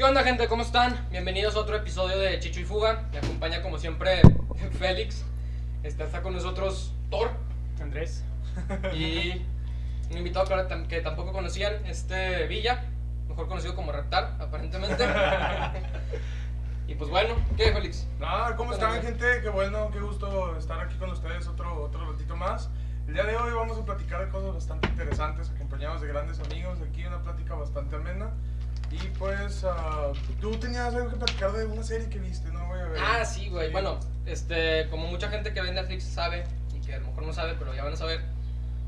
¿Qué onda, gente? ¿Cómo están? Bienvenidos a otro episodio de Chicho y Fuga. Me acompaña, como siempre, Félix. Está, está con nosotros Thor Andrés. y un invitado que, que tampoco conocían, este Villa, mejor conocido como Reptar, aparentemente. y pues bueno, ¿qué, Félix? Ah, ¿cómo están, Hola. gente? Qué bueno, qué gusto estar aquí con ustedes otro, otro ratito más. El día de hoy vamos a platicar de cosas bastante interesantes, acompañados de grandes amigos. Aquí una plática bastante amena. Y pues, ah, tú tenías algo que platicar de una serie que viste, ¿no? Voy a ver. Ah, sí, güey. Bueno, este, como mucha gente que ve Netflix sabe, y que a lo mejor no sabe, pero ya van a saber,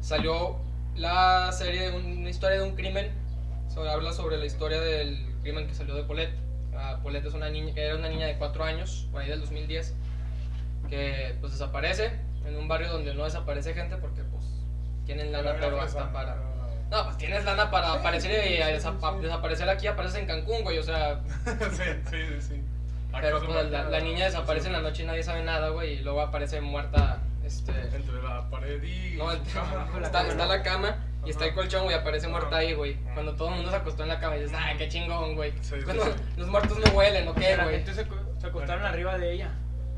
salió la serie de un- una historia de un crimen. Sobre, habla sobre la historia del crimen que salió de Paulette. Ah, Paulette es una niña, era una niña de 4 años, por ahí del 2010, que pues desaparece en un barrio donde no desaparece gente porque pues tienen lana, pero hasta para... Ah. No, pues tienes lana para Sí, aparecer y desapa- desaparecer aquí, apareces en Cancún, güey, o sea... sí, sí, sí, sí. Pero pues, la, la niña desaparece en la noche y nadie sabe nada, güey, y luego aparece muerta, este... Entre la pared y No, entre- cama, ¿no? está, está la cama y está el Ajá. colchón, güey, aparece muerta Ajá. ahí, güey. Ajá. Cuando todo el mundo se acostó en la cama y dices, ay, qué chingón, güey. Sí, sí, sí. los muertos no huelen, ¿o O qué, sea, la güey? se, se acostaron arriba de ella.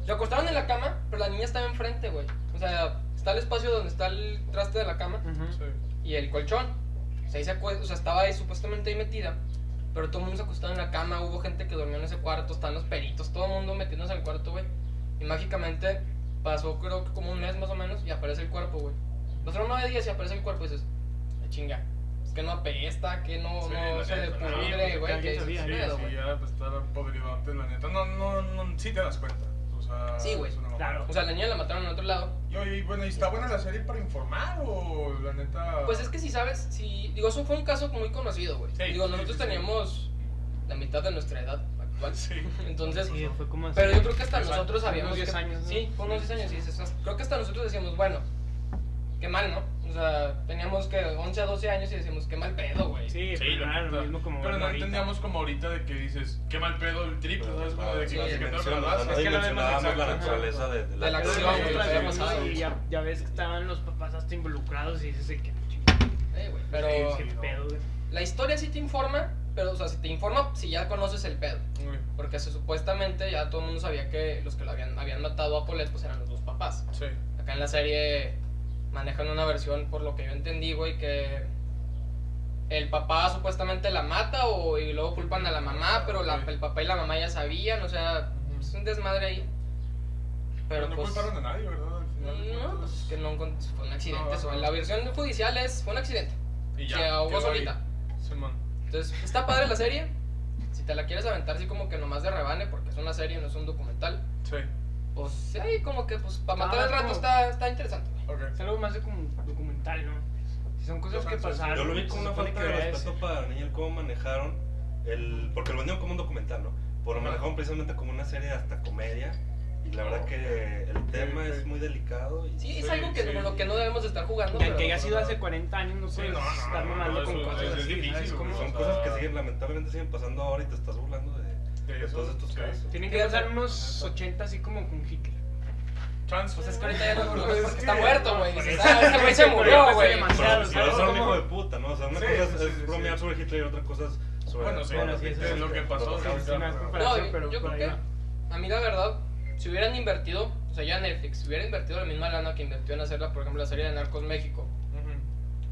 Se acostaron en la cama, pero la niña estaba enfrente, güey. O sea, está el espacio donde está el traste de la cama Sí. y el colchón. O sea, ahí se acue- o sea, estaba ahí supuestamente ahí metida. Pero todo el mundo se acostó en la cama, hubo gente que durmió en ese cuarto, están los peritos, todo el mundo metiéndose al cuarto, güey. Y mágicamente pasó creo que como un mes más o menos y aparece el cuerpo, güey. Pasaron nueve días y aparece el cuerpo y dices, "Ah, chinga, es que no apesta, que no, Sí, no la se pudre, güey, que Sí, sí, ya pues estar podridote, la neta. No, no, no, sí te das cuenta. Sea, Sí, güey, claro. O sea, la niña la mataron en otro lado. Y, y bueno, ¿y está buena la serie para informar o la neta? Pues es que si sabes, si digo, eso fue un caso muy conocido, güey. Sí, digo, sí, nosotros sí, sí. teníamos la mitad de nuestra edad actual. Sí. Entonces, Sí, fue como así. pero yo creo que hasta Exacto. nosotros Unos sabíamos 10 que- años, ¿no? Sí, fue unos 10 años, sí, sí, sí. Creo que hasta nosotros decíamos, bueno, qué mal, ¿no? Sea, teníamos que 11 a 12 años y decíamos, qué mal pedo, güey. Sí, era neta. lo mismo como Pero no ahorita. entendíamos como ahorita de que dices, qué mal pedo el trip, Pero, ¿sabes? Como de que sí, la no Es que vemos la naturaleza de, De la Pero acción, pasado. Y ya, ya ves que estaban los papás hasta involucrados y dices, ¿qué chingada? Eh, güey, Pero Sí, ¿Qué no. pedo, güey? la historia sí te informa, pero, o sea, si te informa si ya conoces el pedo. Uy, Porque se, supuestamente ya todo el mundo sabía que los que lo habían, habían matado a Paulette pues eran los dos papás. Sí. Acá en la serie manejan una versión, por lo que yo entendí, güey, que el papá supuestamente la mata o, y luego culpan a la mamá, pero la- el papá y la mamá ya sabían, o sea, es un desmadre ahí. Pero no pues... culparon a nadie, ¿verdad? No, pues es que no fue un accidente. No, la versión judicial es, fue un accidente. Y que ahogó solita. Entonces, está padre la serie. Si te la quieres aventar así como que nomás de rebane, porque es una serie, no es un documental. Sí. Pues sí, ahí como que pues para Ah, matar el rato está, está interesante. Güey. Ok. Es algo más de como documental, ¿no? Si son cosas Yo que pasaron. Yo lo vi como una falta de respeto para la niña, el cómo manejaron el... Porque lo vendieron como un documental, ¿no? Pero lo manejaron precisamente como una serie hasta comedia. Y la verdad que el tema es muy delicado. Y... Sí, es algo que sí. con lo que no debemos de estar jugando. Y pero- aunque haya sido hace 40 años, no Sí, puedes no, no, estar mamando no, con eso- cosas así. Son o sea- cosas que siguen, lamentablemente siguen pasando ahora y te estás burlando de, De de eso, todos estos sí. casos. Tienen que pasar unos 80 así como con Hitler. Chance. Pues es que ahorita ya no Pues porque es está que- muerto, güey. pues Dices, es- ah, ese güey se murió, ya güey. Pero, ¿sabes pero son un hijo de puta, ¿no? O sea, una Sí, cosa es, sí, es bromear sí. sobre Hitler y otra cosa es sobre... Bueno, sí, bueno, sí, eso es lo que pasó, No, pero yo creo que a mí la verdad, si hubieran invertido, o sea, ya Netflix, si hubiera invertido la misma lana que invirtió en hacerla, por ejemplo, la serie de Narcos México,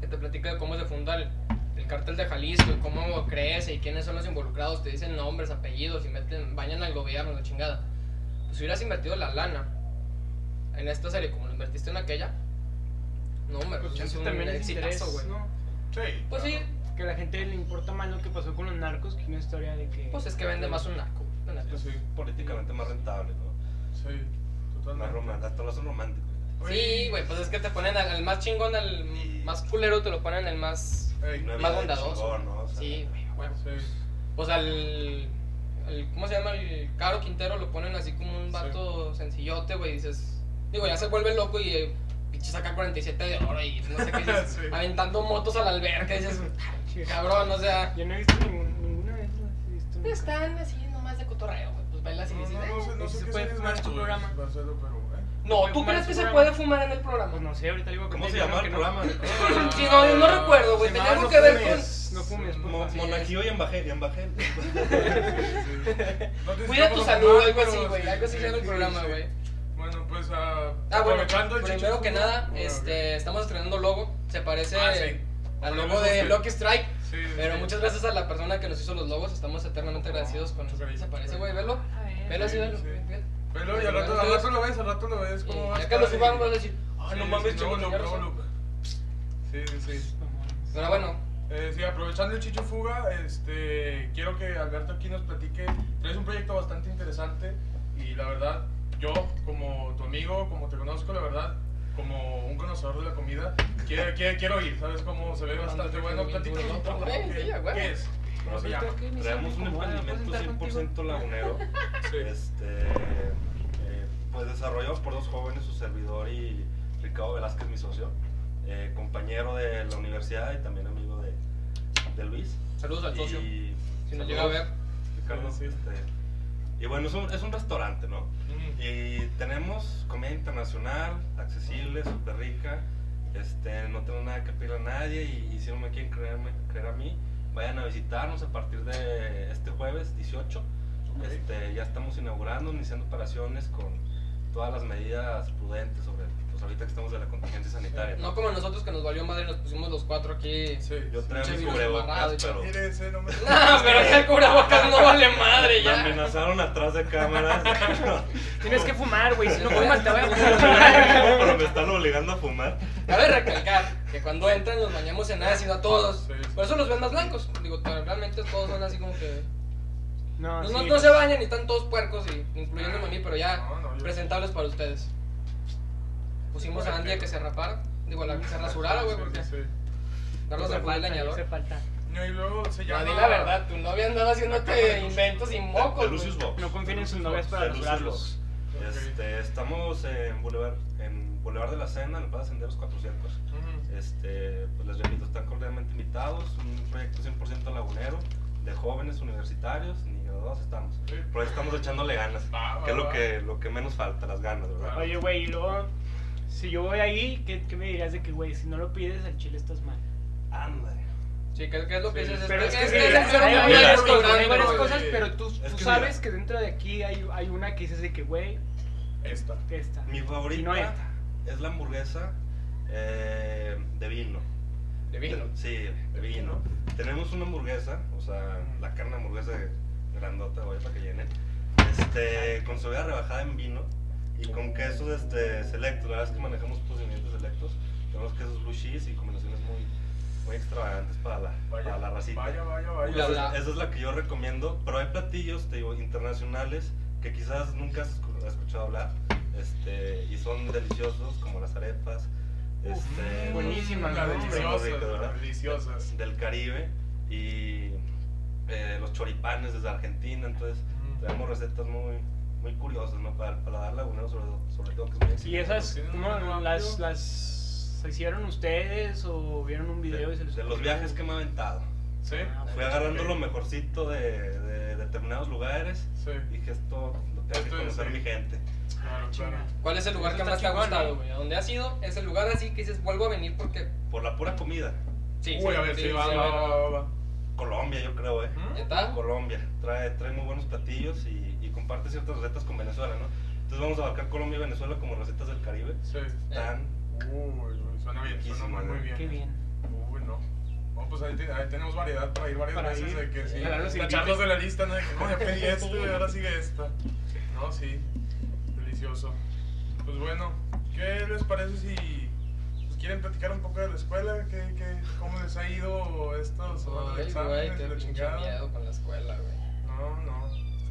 que te platica de cómo se funda el, el cártel de Jalisco y cómo crece y quiénes son los involucrados, te dicen nombres, apellidos y meten, bañan al gobierno, la chingada. Pues si hubieras invertido la lana en esta serie como lo invertiste en aquella, no, hombre, Pues es un también exitazo, güey. ¿no? Sí. Pues sí, Que a la gente le importa más lo que pasó con los narcos que una historia de que... pues es que vende más un narco. Sí, sí. políticamente más rentable, ¿no? Sí. Más Totalmente. romántico, hasta lo hacen romántico. Sí, güey, pues es que te ponen al, más chingón, al más culero, te lo ponen al más... Ey, Más bondadoso. chingón, ¿no? O sea, Sí, güey, güey. Sí. Pues al, al- ¿Cómo se llama? El Caro Quintero lo ponen así como un vato sencillote, güey. Dices. Digo, ya se vuelve loco y eh, pinche saca 47 de oro y no sé qué dices. Sí. Aventando motos a la alberca. y Dices, cabrón, o sea. Yo no he visto ningún- ninguna de esas. Están así nomás de cotorreo, güey. Pues bailas y No, dices, no, no "Eh". sé, no ¿se sé qué puede fumar en tu programa? Marcelo, pero, ¿eh? No, ¿tú crees que se puede fumar en el programa? Pues no sé, ahorita digo que ¿Cómo se llama el no. programa? Sí, no, no recuerdo, güey. Se Tenía algo No que ver con. Fumes, No por Mo- favor. Monajío y y. No te Cuida tu salud, algo así, güey. Algo así se llama el programa, güey. Bueno, pues ah, Ah, bueno, aprovechando el primero que nada, Bueno, este, estamos estrenando logo. Se parece Ah, sí. al logo de este. Lucky Strike. Sí, Pero sí. muchas gracias a la persona que nos hizo los logos. Estamos eternamente agradecidos con gracias, Se parece, güey, velo. Velo así, Sí, velo. Velo y al rato, al rato lo ves, al rato lo ves. ¿Cómo va a ya que estar lo subamos, vas a decir, ah, Sí, no mames, razón". look. Sí, sí, sí. Pero bueno, Eh, sí, aprovechando el Chicho Fuga, este, quiero que Alberto aquí nos platique. Traes un proyecto bastante interesante y la verdad, yo como tu amigo, como te conozco, la verdad, como un conocedor de la comida, quiero, quiero, quiero ir, ¿sabes cómo se ve bastante bueno? Platícanos un poco, ¿qué, es? ¿Cómo se llama? Traemos un emprendimiento 100% lagunero. Sí. Este, eh, pues desarrollado por dos jóvenes, su servidor y Ricardo Velázquez, mi socio, eh, compañero de la universidad y también amigo de, de Luis. saludos al socio. Y, Si nos llega a ver. Ricardo, Sí, sí. este, y bueno, es un, es un restaurante, ¿no? Y tenemos comida internacional, accesible, súper rica. Este, no tengo nada que pedirle a nadie y, y si no me quieren creerme, creer a mí, vayan a visitarnos a partir de este jueves 18. Ok. Este, ya estamos inaugurando, iniciando operaciones con todas las medidas prudentes sobre, pues ahorita que estamos de la contingencia sanitaria. No como nosotros que nos valió madre y nos pusimos los cuatro aquí. Sí. Yo traigo mis cubrebocas, pero Mire ese, no me... No, pero ya el cubrebocas no vale madre me ya. amenazaron atrás de cámaras. Tienes que fumar, güey. Si no fumas, te voy a pero me están obligando a fumar. Cabe recalcar que cuando entran nos bañamos en ácido a todos. Sí, sí. Por eso los ven más blancos. Digo, pero realmente todos son así como que. No, No, sí. no, no se bañan y están todos puercos, y, incluyéndome a mí, pero ya No, no, yo- presentables para ustedes. Pusimos a Andy a que se rapara. Digo, a la que se rasurara, güey, porque fue el falta, leñador. hace falta. No, y luego se No, llama... di la verdad, tu novia andaba haciéndote inventos y mocos. De Lucius. Box. No confíen en sus novias para rasurarlos. Este, estamos en Boulevard, en Boulevard de la Cena, en el Plaza Senderos 400. Ujú. Este, pues les repito, están cordialmente invitados. Un proyecto 100% lagunero, de jóvenes universitarios, ni graduados estamos. Sí. Pero ahí estamos echándole ganas, Va, va, que es lo que, lo que menos falta, las ganas, ¿verdad? Oye, güey, y luego, si yo voy ahí, ¿qué, qué me dirías de que, güey, si no lo pides al chile estás mal? Ándale. Sí, ¿qué, qué es lo que Sí, dices? Pero es que es sí, que es ser hay varias es cosas, hay varias cosas, pero tú, Es tú que sabes mira. que dentro de aquí hay, hay una que dices de que, güey, Esta. esta. Mi Y favorita no esta. es la hamburguesa eh, de vino. De vino. Sí, de vino. Tenemos una hamburguesa, o sea, la carne de hamburguesa grandota, güey, para que llene. Este, con cebolla rebajada en vino y con quesos este, selectos. La verdad es que manejamos procedimientos selectos. Tenemos quesos blue cheese y combinaciones muy, muy extravagantes para la, Vaya, para la racita. vaya, vaya, vaya. Esa, es- esa es la que yo recomiendo, pero hay platillos, te digo, internacionales que quizás nunca has escu- escuchado hablar este, y son deliciosos, como las arepas. Este, buenísimas, rico, ¿verdad? las deliciosas. del Caribe y eh, los choripanes desde Argentina. Entonces, Mm. tenemos recetas muy, muy curiosas, ¿no? Para, para dar lagunero, sobre, todo que es muy Y esas, tienen ¿cómo un menú las, las se hicieron ustedes o vieron un video de, y se les de los viajes que me he aventado. ¿Sí? Ah, Fui agarrando lo mejorcito de, de determinados lugares. Sí. Dije, esto lo tengo que conocer sí. mi gente. Claro, Chinga. claro. ¿Cuál es el lugar que está más te ha gustado. ¿A dónde has ido? Es el lugar así que dices, vuelvo a venir porque. Por la pura comida. Sí, Uy, a ver, sí, va, sí, va, va, va, va. Colombia, yo creo, ¿eh? ¿Mm? ¿Neta? Colombia. Trae, trae muy buenos platillos y, y comparte ciertas recetas con Venezuela, ¿no? Entonces vamos a abarcar Colombia y Venezuela como recetas del Caribe. Sí. Están Uy, suena bien, suena Riquísimo, muy, muy ¿no? bien. Qué bien. Uy, no. No, pues ahí, te- ahí tenemos variedad para ir varias Para veces ir. de que sí. Ojalá nos Tacharlos invites. de la lista, ¿no? De que no, ya pedí esto y ahora sigue esta. No, sí. Delicioso. Pues bueno, ¿qué les parece si pues, quieren platicar un poco de la escuela? ¿Qué, qué, ¿Cómo les ha ido estos Ay, exámenes? güey, qué la chingada? miedo con la escuela, güey. No, no.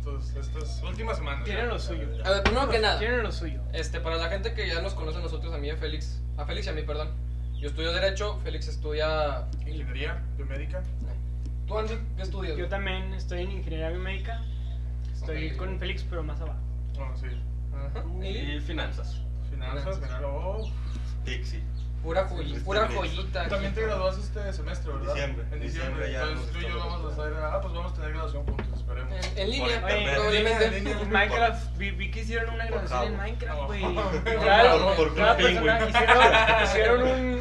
Estos, estas últimas semanas. Tienen lo suyo. A ver, primero que nada, Tienen lo suyo. este, para la gente que ya nos conoce a nosotros, a mí y a Félix, a Félix y a mí, perdón. Yo estudio Derecho, Félix estudia. Ingeniería biomédica. ¿Tú, Andy, qué estudias? Yo también estoy en ingeniería biomédica. Estoy con Félix, pero más abajo. Oh, sí. Ajá. y Y finanzas. Finanzas, Finanzas. oh. Pixie. pura, joyi- pura joyita. También te graduaste este semestre, ¿verdad? Diciembre. En Diciembre diciembre. ya Entonces tú y yo vamos a hacer. Ah, pues vamos a tener graduación juntos, esperemos. En, en línea, probablemente. En. Minecraft, vi, vi que hicieron una grabación en. Minecraft, No. güey. Cada, persona hicieron, hicieron un,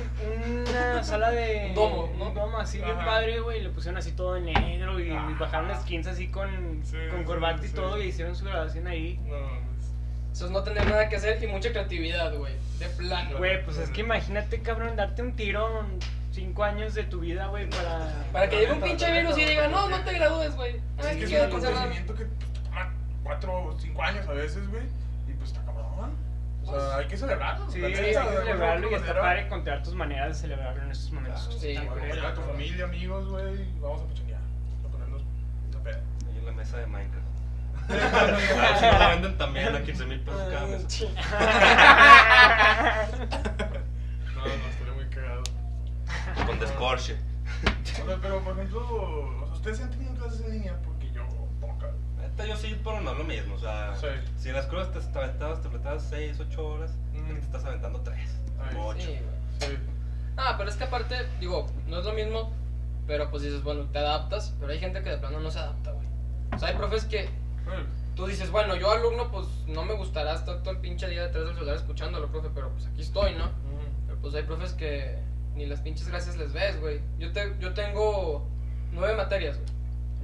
una sala de. Un domo, ¿no? Un domo así bien padre, güey. y Le pusieron así todo en negro y Ah. bajaron las skins así con, Sí, con sí, corbata y sí. todo y hicieron su grabación ahí. No, pues, Eso es no tener nada que hacer y mucha creatividad, güey. De plano. Güey, pues es que imagínate, cabrón, darte un tiro cinco años de tu vida, güey, para. Para que llegue un pinche virus y diga, no, no te gradúes, güey. es que es un acontecimiento que pues, toma cuatro o cinco años a veces, güey. Y pues está cabrón. O sea, hay que celebrarlo. Sí, hay que celebrarlo y está padre encontrar tus maneras de celebrarlo en estos momentos. Sí, Acompañar a tu familia, amigos, güey. Vamos a pechonear. A ponernos peda. Ahí en la mesa de Minecraft. A ver si no la venden también a 15 mil pesos cada mesa. No, no. Con descorche. O sea, pero por ejemplo, ustedes han tenido clases en línea porque yo poca. Yo sí, pero no es lo mismo. O sea, Sí. si en las escuelas te, aventabas, te aventabas 6, 8 horas, Mm. te estás aventando 3 Ay, o 8. Sí. Sí. Ah, pero es que aparte, digo, no es lo mismo, pero pues dices, bueno, te adaptas, pero hay gente que de plano no se adapta, güey. O sea, hay profes que Bueno, tú dices, bueno, yo alumno, pues no me gustará estar todo el pinche día detrás del celular escuchándolo, profe, pero pues aquí estoy, ¿no? mm, Pero pues hay profes que ni las pinches gracias les ves, güey. Yo, te, yo tengo nueve materias,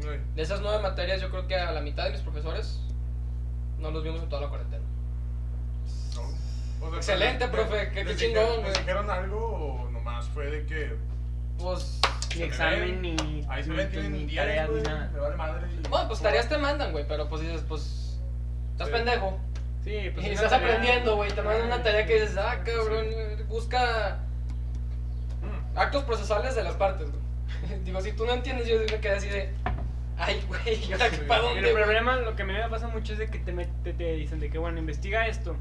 güey. De esas nueve materias, yo creo que a la mitad de mis profesores no los vimos en toda la cuarentena. No. O sea, Excelente, profe, qué- qué ¿les chingón, dijeron- ¿Les güey. dijeron algo o nomás fue de que Pues, Ni examen, ni, ahí se ni- ven, tienen ni 10, tareas, ni güey? nada. Me vale madre. y- bueno, pues tareas te mandan, güey, pero pues dices, pues, estás Sí. pendejo. Sí, pues y estás tarea- aprendiendo, güey, te mandan una tarea que dices, ah, cabrón, busca Mm. Actos procesales de las partes, güey. Digo, si tú no entiendes, yo me quedé así de, ay, güey, ¿y ahora Sí. para dónde, el problema, lo que a mí me pasa mucho es de que te, met- te, te dicen de que, bueno, investiga esto.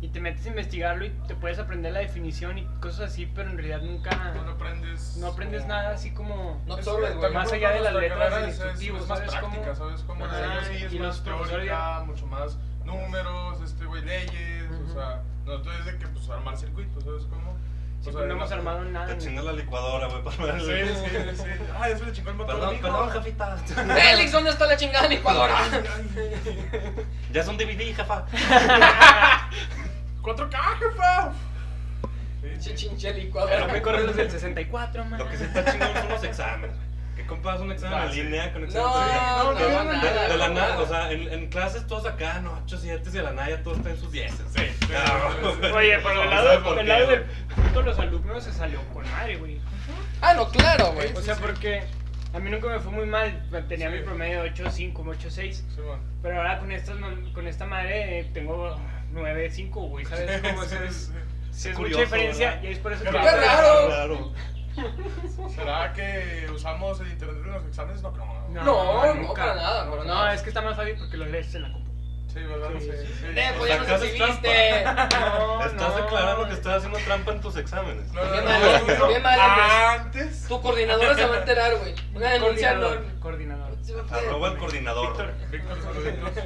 Y te metes a investigarlo y te puedes aprender la definición y cosas así, pero en realidad nunca... No aprendes. No aprendes como- nada así como... No Es absorbes, güey. Más allá de las letras del es- es- instructivo, es más ¿sabes práctica, cómo? ¿sabes cómo? Ajá, Ajá, sí, es y más teórica, mucho más números, este, güey, leyes, o Ujú. sea, nosotros es de que, pues, armar circuitos, ¿sabes cómo? Sí, pues no hemos armado nada. Te chingas la licuadora, güey, para ver Sí, sí, sí. Ya se le chingó el motor. Perdón, perdón, jefita. Félix, ¿dónde está la chingada licuadora? Ay, ay. Ya es un DVD, jefa. 4K, jefa. Sí, sí. Chinche Pero licuadora. me corren los del 64, man. Lo que sí está chingón son los exámenes. güey. Que compas un examen en línea con No, examen no, no, que- nada, de, de la nada, o sea, en, en clases todos acá, no, 8, 7 y de la nada ya todos están en sus 10. Sí, sí. Oye, pero del ¿Sabes lado, por qué, lado del punto de los alumnos se salió con madre, güey. Ah, no, claro, güey. O sea, sí. porque a mí nunca me fue muy mal. Tenía Sí. mi promedio de 8.5, 8.6. Sí. Pero ahora con, estas, con esta madre eh, tengo 9.5, güey. ¿Sabes cómo Sí, es? sí. Sí, es curioso, mucha diferencia ¿verdad? y es por eso que... Qué raro. Claro. ¿Será que usamos el internet en los exámenes? No, creo. No, no, para nada, para No, es que está más fácil porque lo lees en la compu. Sí, ¿verdad? Sí, Sí, sí, sí. sí. Eh, O pues ya nos ¿qué haces exhibiste. No, Estás no. declarando que estás haciendo trampa en tus exámenes. No, no, Bien no, no, no. Antes. Tu coordinadora se va a enterar, güey. Una denuncia no. Coordinador. Coordinador. Arroba el coordinador. Víctor. Víctor, saluditos.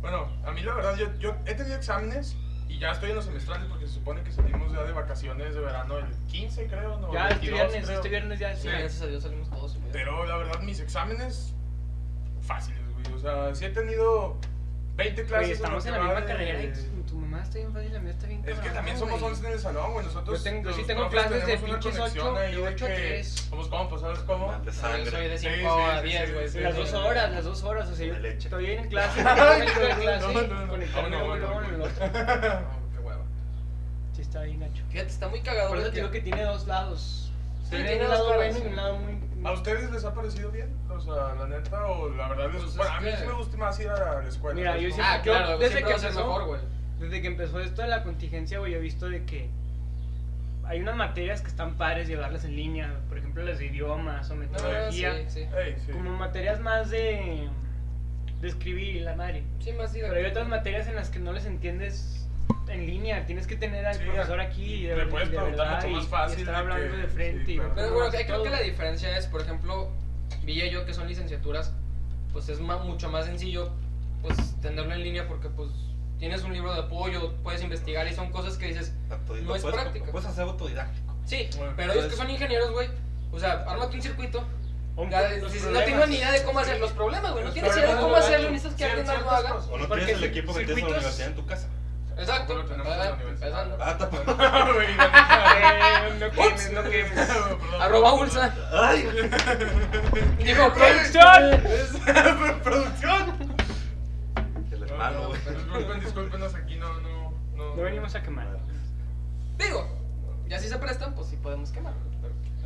Bueno, a mí la verdad, yo, yo he tenido exámenes y ya estoy en los semestrales porque se supone que salimos ya de vacaciones de verano el 15, creo, ¿no? Ya, este 22, viernes, creo. este viernes ya. Sí, Sí. gracias a Dios salimos todos. Pero la verdad, mis exámenes fáciles, güey. O sea, sí he tenido 20 clases. Oye, estamos en la misma de- carrera y tu mamá está bien fácil, la mía está bien Es que también somos güey. 11 en el salón, güey. Nosotros. Yo tengo- yo sí tengo clases de pinches conexión ocho ahí y de ocho a que tres. Somos compas, ¿sabes cómo? Sangre. soy de Sí, 5 sí, a sí, 10, sí, güey. sí, sí, Las sí. dos horas, las dos horas, o sea, yo estoy en clase, no, clase no, no, no. No, no, no, no. No. Sí, está bien gacho. Fíjate, está muy cagado, Por eso te digo que tiene dos lados. Tiene un lado bueno y un lado muy... ¿A ustedes les ha parecido bien? O sea, la neta, o la verdad les Pues Bueno, a mí sí me gusta más ir a la escuela. Mira, ¿sabes yo cómo? Ah, Yo, claro, desde siempre que empezó- mejor, güey. Desde que empezó esto de la contingencia, güey, yo he visto de que hay unas materias que están padres llevarlas en línea, por ejemplo las de idiomas o No, metodología, sí, sí. Ey, sí. como materias más de, de escribir y la madre. Sí, más Pero hay otras materias en las que no les entiendes en línea, tienes que tener al Sí, profesor y aquí y le de, puedes de preguntar verdad mucho y, más y fácil estar de hablando que- de frente sí, y claro. Pero bueno, creo todo. que la diferencia es, por ejemplo, Villa y yo que son licenciaturas, pues es ma- mucho más sencillo pues tenerlo en línea porque pues tienes un libro de apoyo, puedes investigar y son cosas que dices, Autodi- No es puedes- práctica. Puedes hacer autodidáctico. sí, Bueno, pero ellos que entonces- son ingenieros, güey, o sea, ármate un circuito. Ya, si- no tengo ni idea de cómo hacer los problemas, güey, no tienes idea de cómo hacerlo, necesitas que alguien más lo haga. O no Porque tienes el equipo que tienes en la universidad en tu casa. Exacto, lo tenemos en la empezando. universidad. Ah, no quemes, no quemes. Arroba. Ulsa. Ay, Dijo, ¡Producción! Es- ¡Producción! el No, hermano, no, güey. Disculpen, discúlpenos, aquí no, no, no. No venimos a quemar. Digo, ya si se prestan, pues sí podemos quemar.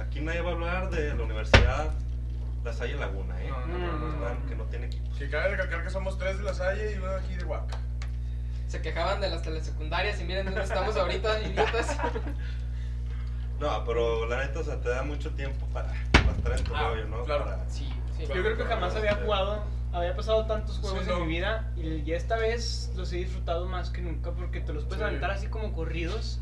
Aquí nadie va a hablar de la universidad La Salle Laguna, ¿eh? No, no, no, no, no. Están- Que no tiene equipos. Que cabe recalcar que somos tres de la Salle y uno aquí de Huaca. Se quejaban de las telesecundarias y miren dónde estamos ahorita, idiotas. No, pero la neta, o sea, te da mucho tiempo para, para estar en tu Ah, rollo, ¿no? claro. Para- Sí, sí. Yo creo que jamás había jugado, había pasado tantos juegos Sí, en no. mi vida y ya esta vez los he disfrutado más que nunca porque te los puedes Sí. aventar así como corridos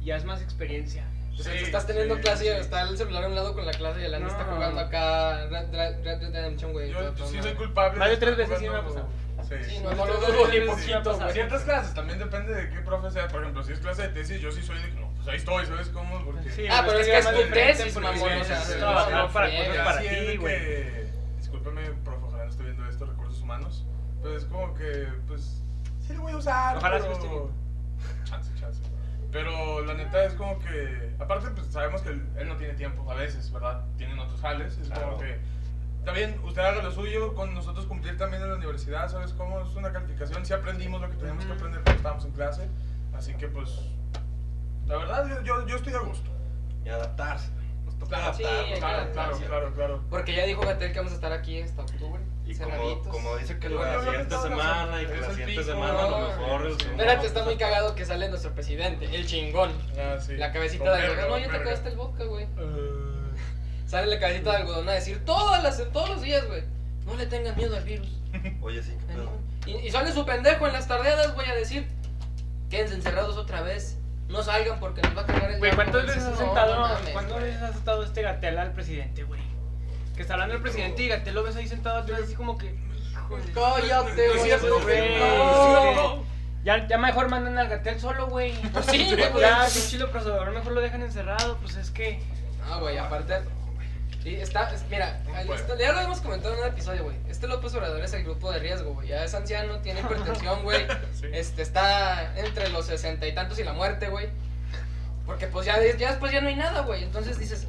y ya es más experiencia. O sea, Sí, estás teniendo sí, clase y sí. está el celular a un lado con la clase y el Andy está No. jugando acá Red Dead Redemption, güey. Yo sí soy culpable. Más de tres veces sí me ha jugando- Sí, Sí, no, sí, no lo sí, dudo sí, ni sí. poquito, güey. Ciertas clases también depende de qué profe sea. Por ejemplo, si es clase de tesis, yo sí soy de no, pues ahí estoy, ¿sabes cómo? Porque Sí, Ah, pero es que es tu tesis, mamón, sí, o sea, sí, sí, trabajar sí, para sí, cosas sí, para sí, es ti, güey. que, discúlpeme, profe, ojalá no esté viendo esto, recursos humanos. Pues es como que, pues, sí lo voy a usar. Ojalá sí viendo. Chance, chance. Pero la neta es como que, aparte, pues sabemos que él, él no tiene tiempo a veces, ¿verdad? Tienen otros jales. Es Claro. como que, está bien, usted haga lo suyo, con nosotros cumplir también en la universidad, ¿sabes cómo? Es una calificación, sí aprendimos lo que teníamos que aprender cuando estábamos en clase. Así que, pues, la verdad, yo, yo, yo estoy a gusto. Y adaptarse. Nos toca Claro, Sí, Claro, claro, claro, claro. Porque ya dijo Gatel que vamos a estar aquí hasta octubre. Y como, como dice que Yo- la yo siguiente semana y que la siguiente semana a lo mejor Espérate, está muy cagado que sale nuestro presidente, el chingón. Ah, sí. La cabecita de algodón. No, ya te acabaste el vodka, güey. Eh, Sale la cabecita de algodón a decir todas las, todos los días, güey. No le tengan miedo al virus. Oye, sí, qué pedo. Y, y sale su pendejo en las tardeadas, güey, a decir: Quédense encerrados otra vez. No salgan porque nos va a cagar el Güey, diablo". ¿cuántas veces has sentado, no mames, cuántas veces has sentado este Gatel al presidente, güey? Que está hablando el presidente y Gatel lo ves ahí sentado atrás así como que, Cállate, Es güey. Ya, ya mejor mandan al Gatel solo, güey. Pues sí, güey, pues. Ya, pinche lo procesador, mejor lo dejan encerrado, pues es que... No, güey, aparte. Sí, está, es- mira, está- ya lo hemos comentado en un episodio, güey. Este López Obrador es el grupo de riesgo, güey. Ya es anciano, tiene hipertensión, güey. Sí. Este, está entre los sesenta y tantos y la muerte, güey. Porque pues ya, ya después ya no hay nada, güey. Entonces dices,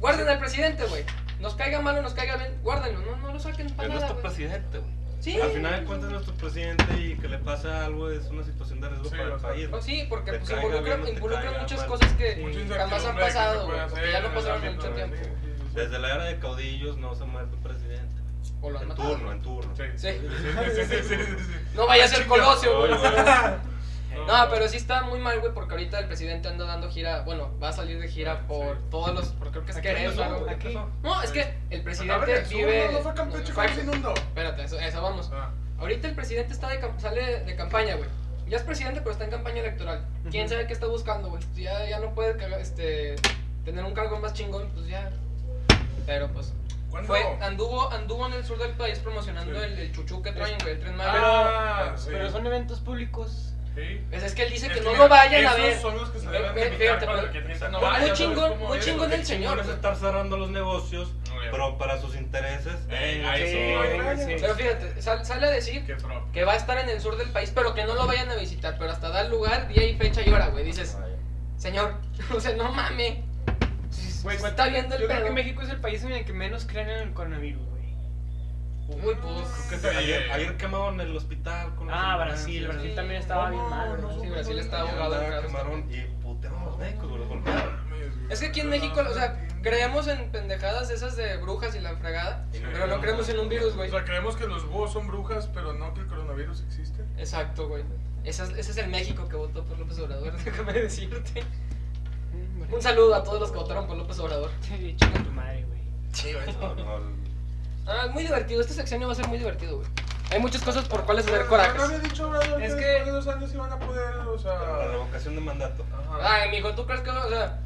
guarden al presidente, güey. Nos caiga mal o nos caiga bien, guárdenlo. No, no lo saquen para Es nada, nuestro güey. presidente, güey. Sí. Al final de cuentas es nuestro presidente y que le pasa algo es una situación de riesgo Sí, para el país. Sí, porque pues, involucran caiga muchas mal. cosas que jamás han que pasado, güey. Porque ya no pasaron mucho tiempo. Desde la era de caudillos no se muere el presidente. O lo han En matado. turno, en turno. Sí, Sí. sí, sí, sí, sí, sí, sí. No vaya a ser Colosio, güey. No, pero sí está muy mal, güey, porque ahorita el presidente anda dando gira, bueno, va a salir de gira por Sí. todos los, por creo que es Querétaro. No, es que el ver, presidente eso, vive... No, no fue Campeche, fue- ¿cómo se inundó? Espérate, eso, eso vamos. Ah, Ahorita el presidente está de, sale de campaña, güey. Ya es presidente, pero está en campaña electoral. ¿Quién sabe qué está buscando, güey? Ya, ya no puede este, tener un cargo más chingón, pues ya. Pero pues... ¿Cuándo? Fue, anduvo, anduvo en el sur del país promocionando Sí. el, el chuchú que traen, güey, el tren Maya. Pero, Ah, sí. pero son eventos públicos. Sí. Pues es que él dice Es que que no mira, lo vayan a ver. son los que se Ve- deben fíjate, pero- que gente Muy no vaya, ¿sabes chingón, cómo muy chingón el Qué señor, es estar cerrando los negocios, pero para sus intereses. Eh, eh, ahí Sí, sí, güey, vaya. sí. Pero fíjate, sal- sale a decir que va a estar en el sur del país, pero que no lo vayan a visitar, pero hasta dar lugar, día y fecha y hora, güey. Dices, señor, o sea, no mames. Güey, Se ¿cuánto- está viendo el Yo creo pedo. que México es el país en el que menos creen en el coronavirus, güey. Uy. Creo que sí. Ayer, ayer quemaron el hospital con Ah. Brasil, Brasil sí. también estaba bien No, mal, no, ¿no? Sí, Brasil está Ayer ahogado quemaron y putearon los médicos, güey, los golpearon. Es que aquí en México, o sea, creemos en pendejadas esas de brujas y la fregada, Sí. pero no creemos en un virus, güey. O sea, creemos que los búhos son brujas, pero no que el coronavirus existe. Exacto, güey. Ese es, ese es el México que votó por López Obrador, déjame decirte. Un saludo a todos los que votaron por López Obrador. Sí, chinga tu madre, güey. Sí, güey. No, no, Ah, muy divertido. Este sexenio va a ser muy divertido, güey. Hay muchas cosas por cuales hacer No, No corajes. había dicho, Obrador, Es que después de dos años iban a poder, o la sea... revocación de mandato. Ajá. Ay, mijo, ¿tú crees que, o sea,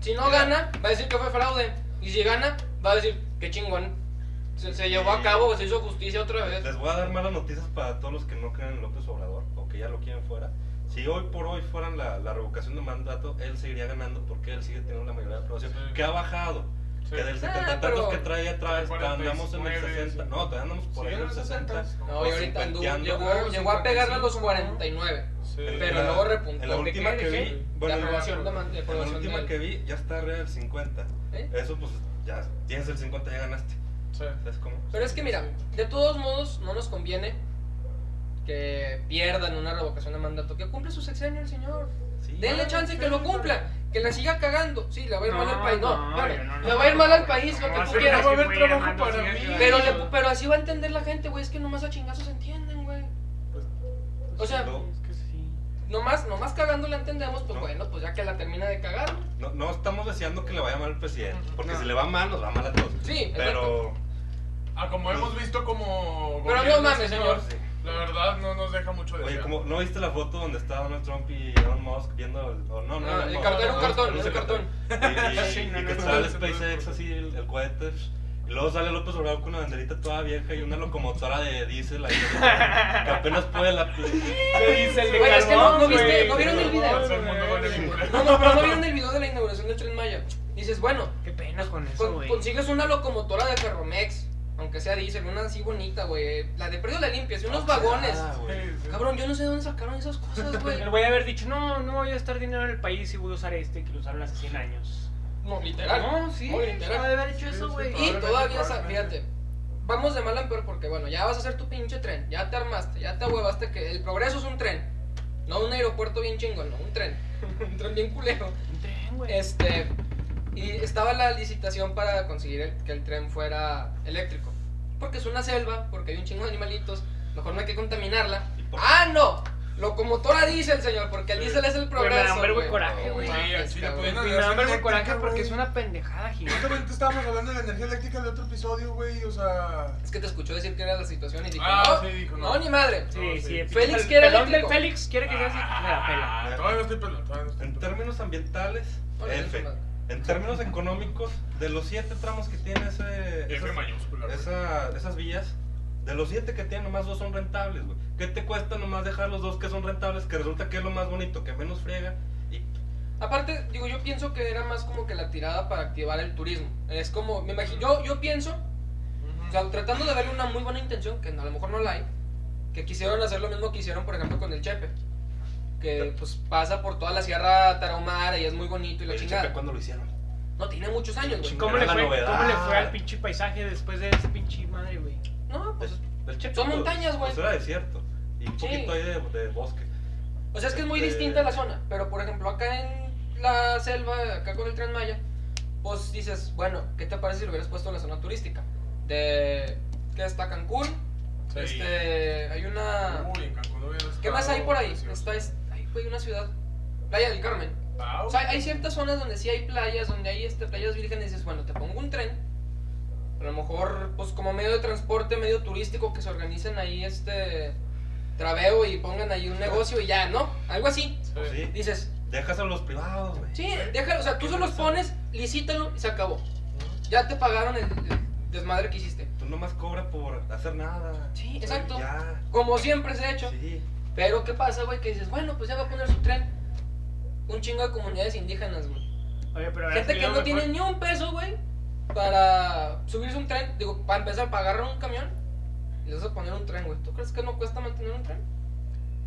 si no gana, va a decir que fue fraude? Y si gana, va a decir, qué chingón. Se, se llevó a cabo, se hizo justicia otra vez. Les voy a dar malas noticias para todos los que no creen en López Obrador o que ya lo quieren fuera. Si hoy por hoy fueran la, la revocación de mandato, él seguiría ganando porque él sigue teniendo la mayoría de aprobación. Sí. Que ha bajado. Sí. Que del Ah, 70 y pero- tantos que trae atrás, 49, andamos en el 60. No, todavía andamos por ahí Sí, en en el los 60. 60. No, y ahorita anduvo, llegó, llegó a pegarle a los 55, ¿no? 49. Sí. Pero la- luego repuntó. En la ¿De última que ¿De vi, bueno, La en la- aprobación de man- de en la aprobación última del- que vi ya está arriba del 50. ¿Eh? Eso pues ya tienes el 50 ya ganaste. Sí. ¿Sabes cómo? Pero es que mira, de todos modos no nos conviene que pierdan una revocación de mandato. Que cumple su sexenio el señor. Sí. Denle chance que lo cumpla. Que la siga cagando. Sí, le va a ir No, mal al país. No, no, espérame, no, no, le va a ir mal al país, lo No que tú quieras. no va a haber trabajo para mí. Pero, le- pero así va a entender la gente, güey. Es que nomás a chingazos entienden, güey. Pues, O sea, No. Es que sí. nomás, nomás cagando la entendemos, pues No. bueno, pues ya que la termina de cagar. No, no estamos deseando que le vaya mal al presidente. Porque No. si le va mal, nos va mal a todos. Sí, Pero. ah, como hemos visto como. Pero no mames, señor. sí. La verdad no nos deja mucho de Oye, como, ¿no viste la foto donde está Donald Trump y Elon Musk viendo el, o no, no, Ah, Elon el cartón, no, un no, cartón, no un cartón. Y, y- Sí, y no, no, que no, está no, el no, SpaceX no, así, el, el cohete. Y luego sale López Obrador con una banderita toda vieja y una locomotora de diésel ahí, que apenas puede la... Le dice el de Güey, es que no- no viste- no vieron el video. No, no, pero no vieron el video de la inauguración del Tren Maya. Dices, bueno, Qué pena con eso, güey. consigues una locomotora de Ferromex, aunque sea diésel, una así bonita, güey. La de precio la limpias y unos vagones. Ah. Cabrón, yo no sé de dónde sacaron esas cosas, güey. El güey haber dicho, no, no voy a estar dinero en el país y voy a usar este que lo usaron hace 100 años. No, literal. No, sí, No, no literal. debe haber hecho Sí, eso, sí, güey. Y todavía, fíjate, vamos de mal en peor porque, bueno, ya vas a hacer tu pinche tren, ya te armaste, ya te huevaste que el progreso es un tren, no un aeropuerto bien chingón, no, un tren, un tren bien culero. Un tren, güey. Este, y estaba la licitación para conseguir el- que el tren fuera eléctrico, porque es una selva, porque hay un chingo de animalitos, mejor no hay que contaminarla. ¿Y por- ¡Ah, no! Locomotora diésel, señor, porque el diésel es el Güey, me da progreso. un verbo de güey. coraje, No güey. Sí, me da un verbo de eléctrica, coraje porque güey. es una pendejada gigante. Justamente estábamos hablando de la energía eléctrica en el otro episodio, güey, o sea... Es que te escuchó decir que era la situación y dijo, Ah, no, sí, dijo, no, no. ni madre. Sí, No, sí. sí. Félix quiere del eléctrico. Félix quiere que sea así. Me la pela. Todavía no estoy pelón, todavía no estoy En términos ambientales, F. En términos económicos, de los siete tramos que tiene ese, F esas, mayúscula, esa- esas vías, de los siete que tiene, nomás dos son rentables, güey. ¿Qué te cuesta nomás dejar los dos que son rentables? Que resulta que es lo más bonito, que menos friega. Y Aparte, digo, yo pienso que era más como que la tirada para activar el turismo. Es como, me imagino, yo, yo pienso, Ujú. o sea, tratando de verle una muy buena intención, que a lo mejor no la hay, que quisieron hacer lo mismo que hicieron, por ejemplo, con el Chepe. Que pues pasa por toda la Sierra Tarahumara y es muy bonito y la el chingada. ¿cuándo lo hicieron? No, tiene muchos años, güey. ¿Cómo le, fue. ¿Cómo le fue al pinche paisaje después de ese pinche madre, güey? No, pues, El Chepe, son pues, montañas, güey. Pues era desierto. Y un Sí. poquito ahí de, de bosque. o sea, es que es muy Este- distinta la zona. Pero, por ejemplo, acá en la selva, acá con el Tren Maya, pues dices, bueno, ¿qué te parece si lo hubieras puesto en la zona turística? De, ¿qué está Cancún? Sí. Este, hay una... Uy, en Cancún ¿Qué más hay por ahí? precioso. Está, es, hay, güey, una ciudad. Playa del Carmen. Ah, O sea, hay ciertas zonas donde sí hay playas, donde hay este, playas vírgenes y dices, bueno, te pongo un tren. A lo mejor, pues como medio de transporte, medio turístico, que se organicen ahí este traveo y pongan ahí un negocio y ya, ¿no? Algo así. Pues sí. Dices, Dejas a los privados, güey. sí, déjalo, o sea, tú se los pones, licítalo y se acabó. Ya te pagaron el, el desmadre que hiciste. Tú nomás cobra por hacer nada. Sí, exacto. Ya. Como siempre se ha hecho. Sí. Pero ¿qué pasa, güey? Que dices, bueno, pues ya va a poner su tren. Un chingo de comunidades indígenas, güey. Oye, pero Gente que no mejor- tiene ni un peso, güey, para subirse un tren. Digo, para empezar, para agarrar un camión y les vas a poner un tren, güey. ¿Tú crees que no cuesta mantener un tren?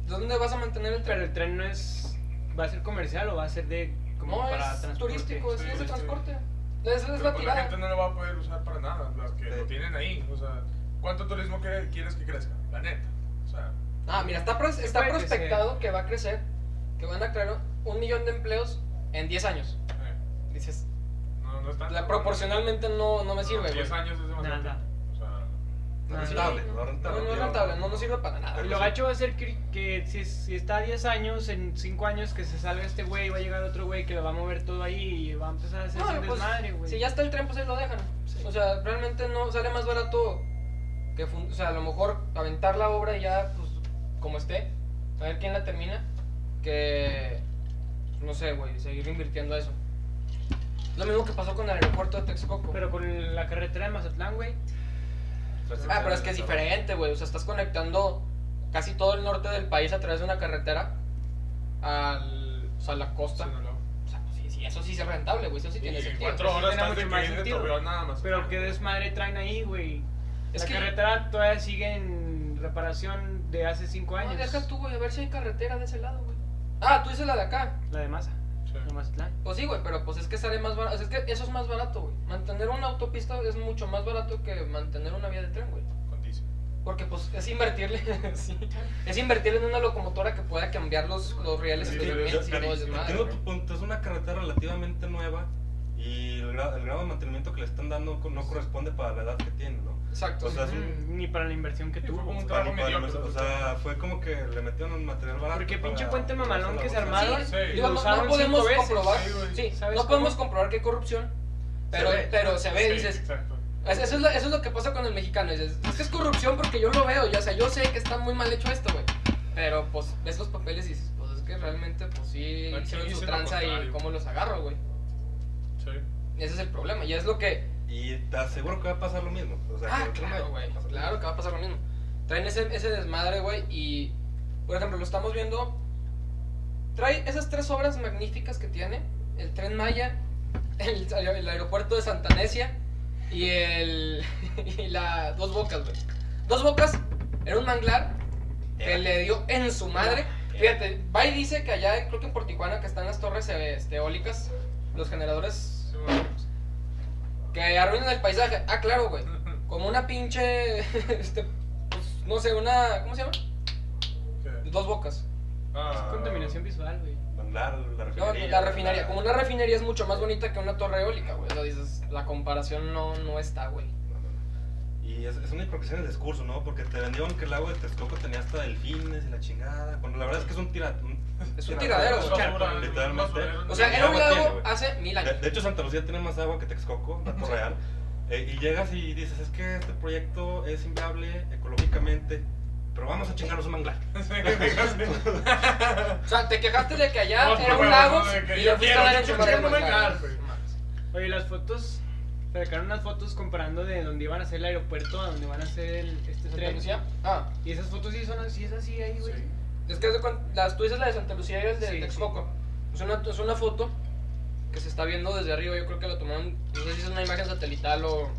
¿De dónde vas a mantener el Pero tren? el tren no es. ¿Va a ser comercial o va a ser de. como no, para es transporte? turístico, es, Sí, es de transporte. Esa es Pero la pues la tirada. gente no lo va a poder usar para nada, las que Sí. lo tienen ahí. O sea, ¿cuánto turismo quiere- quieres que crezca? La neta. O sea, Ah, mira, está, pros- está puede prospectado que va a crecer, que van a crear un millón de empleos en 10 años. eh, Dices, no, no es tanto. la, proporcionalmente no, no me sirve, 10 güey. años es demasiado. Nada. O sea, No es rentable, no, rentable. No, no es rentable, no nos sirve para nada. Y lo gacho va a ser que, que si, si está a 10 años, en 5 años que se salga este güey, va a llegar otro güey que lo va a mover todo ahí y va a empezar a hacer No, un pues, desmadre, güey. si ya está el tren, pues ahí lo dejan. Sí. O sea, realmente no sale más barato que, o sea, a lo mejor aventar la obra y ya, pues, como esté, a ver quién la termina, que, no sé, güey, seguir invirtiendo a eso. Lo mismo que pasó con el aeropuerto de Texcoco. Pero con la carretera de Mazatlán, güey. ah, pero es que es diferente, güey. O sea, estás conectando casi todo el norte del país a través de una carretera al, o sea, a la costa. Sí, no, no. O sea, pues, sí, sí, eso sí es rentable, güey. Eso sí tiene Y sentido. cuatro Pues sí horas tiene mucho más sentido. Torreón nada más. Pero qué desmadre traen ahí, güey. Es la que- carretera todavía sigue en reparación de hace 5 No, años. deja tú, güey, a ver si hay carretera de ese lado, güey. Ah, tú dices la de acá. La de masa. Sí. De Mazatlán. Pues sí, güey, pero pues es que sale más barato. Es que eso es más barato, güey. Mantener una autopista es mucho más barato que mantener una vía de tren, güey. Porque pues es invertirle, sí, es invertirle en una locomotora que pueda cambiar los, los rieles Sí, y los punto, es una carretera relativamente nueva y el, gra- el grado de mantenimiento que le están dando no corresponde para la edad que tiene, ¿no? Exacto. O sea, un- Ni para la inversión que Sí, fue tuvo. como un o sea, fue como que le metieron un material barato. Porque pinche puente mamalón que se armaron. Sí, digo, no, no podemos comprobar, sí, ¿Sabes no podemos cómo? comprobar que hay corrupción, pero, ve. pero se ve, Sí, dices, Exacto. es- eso es, lo, eso es lo que pasa con el mexicano, dices, es que es corrupción porque yo lo veo, ya, o sea, yo sé que está muy mal hecho esto, güey, pero pues ves los papeles y dices, pues es que realmente, pues sí, hicieron su tranza y cómo los agarro, güey, Sí. ese es el problema, y es lo que, Y te aseguro que va a pasar lo mismo. O sea, Ah, que- claro, güey. Claro que va a pasar lo mismo. Traen ese, ese desmadre, güey. Y, por ejemplo, lo estamos viendo. Trae esas tres obras magníficas que tiene: el tren Maya, el, el aeropuerto de Santanesia y el. y la. Dos Bocas, güey. Dos Bocas era un manglar que le dio en su madre. Fíjate, va y dice que allá, creo que en Porticuana, que están las torres eh, este, eólicas, los generadores Sí, bueno. Que arruinan el paisaje. Ah, claro, güey. Como una pinche. Este, pues, no sé, una. ¿Cómo se llama? ¿Qué? Dos bocas. Ah, Es contaminación visual, güey. La No, refinería. la refinería. Como una refinería es mucho más bonita que una torre eólica, güey. O sea, dices, la comparación no, no está, güey. Y es, es una hipocresía en el discurso, ¿no? Porque te vendieron que el agua de Texcoco tenía hasta delfines y la chingada. Cuando la verdad es que es un, tira, Es un tiradero, Literalmente. O sea, era un tiene, lago hace mil De, años. de hecho, Santa Lucía tiene más agua que Texcoco, dato Sí. real. Eh, y llegas y dices, es que este proyecto es inviable ecológicamente, pero vamos a chingarnos un manglar. O sea, te quejaste de que allá No, era un lago y yo fuiste a dar en su. Oye, las fotos. Sacaron unas fotos comparando de donde iban a hacer el aeropuerto a donde van a hacer el, este ¿Santa tren. Lucía? Ah, Y esas fotos sí son así, es así ahí, güey. Sí. es que las, tú dices la de Santa Lucía y el de Sí, Texcoco. Es, una, es una foto que se está viendo desde arriba. Yo creo que la tomaron, no sé si es una imagen satelital o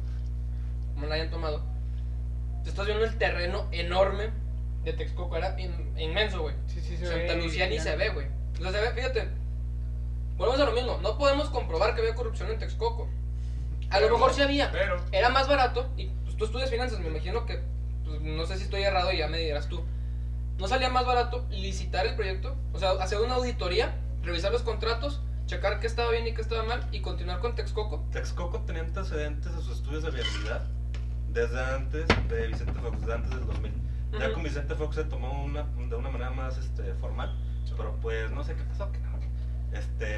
como la hayan tomado. Te estás viendo el terreno enorme de Texcoco. Era in- inmenso, güey. Sí, sí, se Santa ve Lucía ni se ve, güey. O sea, se ve, fíjate. Volvemos a lo mismo. No podemos comprobar que había corrupción en Texcoco. A lo mejor sí había. Pero, Era más barato. Y pues, tú estudias finanzas, me imagino que. pues, no sé si estoy errado y ya me dirás tú. ¿No salía más barato licitar el proyecto? O sea, hacer una auditoría, revisar los contratos, checar qué estaba bien y qué estaba mal y continuar con Texcoco. Texcoco tenía antecedentes de sus estudios de viabilidad desde antes de Vicente Fox, desde antes del 2000. Ya con Vicente Fox se tomó una, de una manera más este, formal, pero pues no sé qué pasó. que. Este,